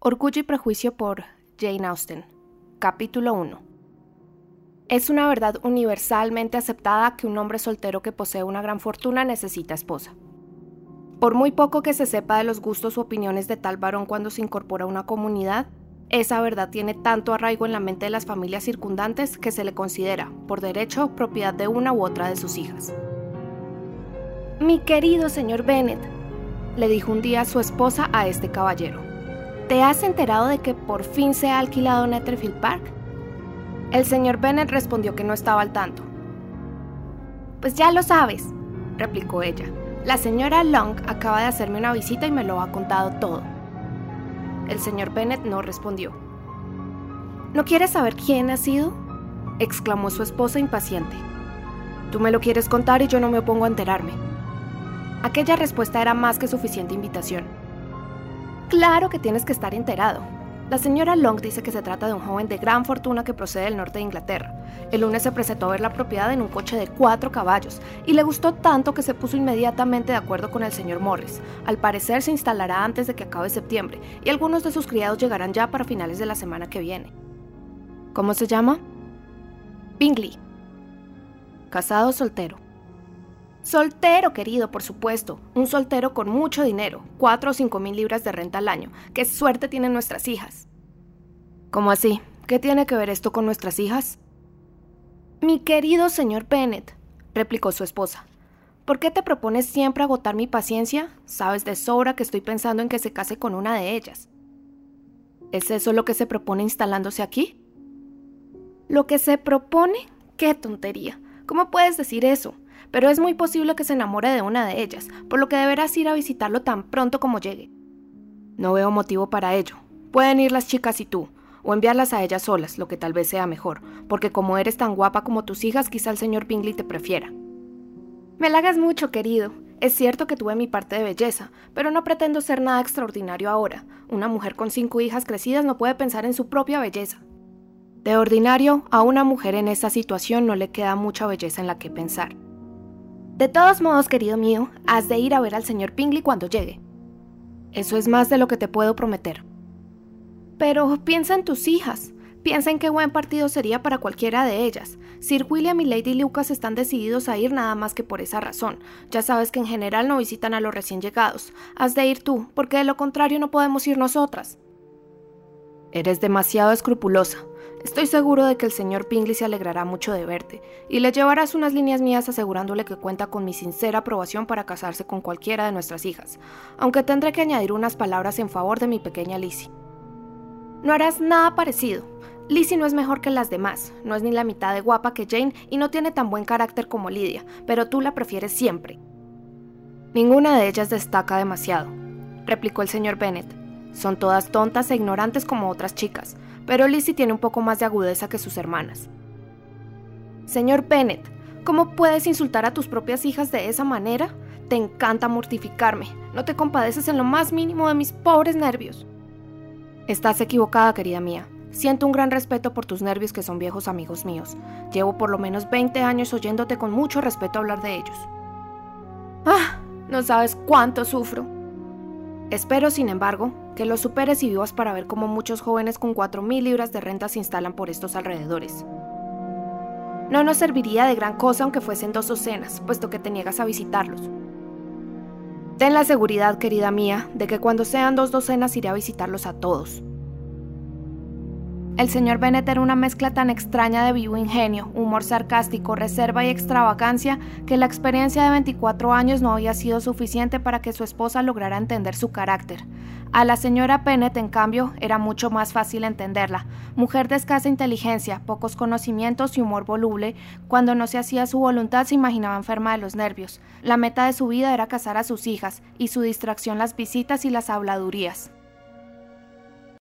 Orgullo y Prejuicio por Jane Austen. Capítulo 1. Es una verdad universalmente aceptada que un hombre soltero que posee una gran fortuna necesita esposa. Por muy poco que se sepa de los gustos u opiniones de tal varón cuando se incorpora a una comunidad, esa verdad tiene tanto arraigo en la mente de las familias circundantes que se le considera, por derecho, propiedad de una u otra de sus hijas. Mi querido señor Bennet, le dijo un día su esposa a este caballero ¿Te has enterado de que por fin se ha alquilado Netherfield Park? El señor Bennet respondió que no estaba al tanto. Pues ya lo sabes, replicó ella. La señora Long acaba de hacerme una visita y me lo ha contado todo. El señor Bennet no respondió. ¿No quieres saber quién ha sido? exclamó su esposa impaciente. Tú me lo quieres contar y yo no me opongo a enterarme. Aquella respuesta era más que suficiente invitación. Claro que tienes que estar enterado. La señora Long dice que se trata de un joven de gran fortuna que procede del norte de Inglaterra. El lunes se presentó a ver la propiedad en un coche de cuatro caballos y le gustó tanto que se puso inmediatamente de acuerdo con el señor Morris. Al parecer se instalará antes de que acabe septiembre y algunos de sus criados llegarán ya para finales de la semana que viene. ¿Cómo se llama? Bingley. Casado soltero. Soltero, querido, por supuesto. Un soltero con mucho dinero, cuatro o cinco mil libras de renta al año. ¡Qué suerte tienen nuestras hijas! ¿Cómo así? ¿Qué tiene que ver esto con nuestras hijas? Mi querido señor Bennet, replicó su esposa, ¿por qué te propones siempre agotar mi paciencia? Sabes de sobra que estoy pensando en que se case con una de ellas. ¿Es eso lo que se propone instalándose aquí? ¿Lo que se propone? ¡Qué tontería! ¿Cómo puedes decir eso? Pero es muy posible que se enamore de una de ellas, por lo que deberás ir a visitarlo tan pronto como llegue. No veo motivo para ello. Pueden ir las chicas y tú, o enviarlas a ellas solas, lo que tal vez sea mejor, porque como eres tan guapa como tus hijas, quizá el señor Bingley te prefiera. Me halagas mucho, querido. Es cierto que tuve mi parte de belleza, pero no pretendo ser nada extraordinario ahora. Una mujer con cinco hijas crecidas no puede pensar en su propia belleza. De ordinario, a una mujer en esta situación no le queda mucha belleza en la que pensar. De todos modos, querido mío, has de ir a ver al señor Pingley cuando llegue. Eso es más de lo que te puedo prometer. Pero piensa en tus hijas. Piensa en qué buen partido sería para cualquiera de ellas. Sir William y Lady Lucas están decididos a ir nada más que por esa razón. Ya sabes que en general no visitan a los recién llegados. Has de ir tú, porque de lo contrario no podemos ir nosotras. Eres demasiado escrupulosa. Estoy seguro de que el señor Pingley se alegrará mucho de verte, y le llevarás unas líneas mías asegurándole que cuenta con mi sincera aprobación para casarse con cualquiera de nuestras hijas, aunque tendré que añadir unas palabras en favor de mi pequeña Lizzie. No harás nada parecido. Lizzie no es mejor que las demás, no es ni la mitad de guapa que Jane y no tiene tan buen carácter como Lydia, pero tú la prefieres siempre. Ninguna de ellas destaca demasiado, replicó el señor Bennet. Son todas tontas e ignorantes como otras chicas, pero Lizzie tiene un poco más de agudeza que sus hermanas. Señor Bennet, ¿cómo puedes insultar a tus propias hijas de esa manera? Te encanta mortificarme, no te compadeces en lo más mínimo de mis pobres nervios. Estás equivocada, querida mía. Siento un gran respeto por tus nervios que son viejos amigos míos. Llevo por lo menos 20 años oyéndote con mucho respeto hablar de ellos. Ah, no sabes cuánto sufro. Espero, sin embargo, que lo superes y vivas para ver cómo muchos jóvenes con 4.000 libras de renta se instalan por estos alrededores. No nos serviría de gran cosa aunque fuesen dos docenas, puesto que te niegas a visitarlos. Ten la seguridad, querida mía, de que cuando sean dos docenas iré a visitarlos a todos. El señor Bennet era una mezcla tan extraña de vivo ingenio, humor sarcástico, reserva y extravagancia que la experiencia de 24 años no había sido suficiente para que su esposa lograra entender su carácter. A la señora Bennet, en cambio, era mucho más fácil entenderla. Mujer de escasa inteligencia, pocos conocimientos y humor voluble, cuando no se hacía su voluntad se imaginaba enferma de los nervios. La meta de su vida era casar a sus hijas, y su distracción las visitas y las habladurías.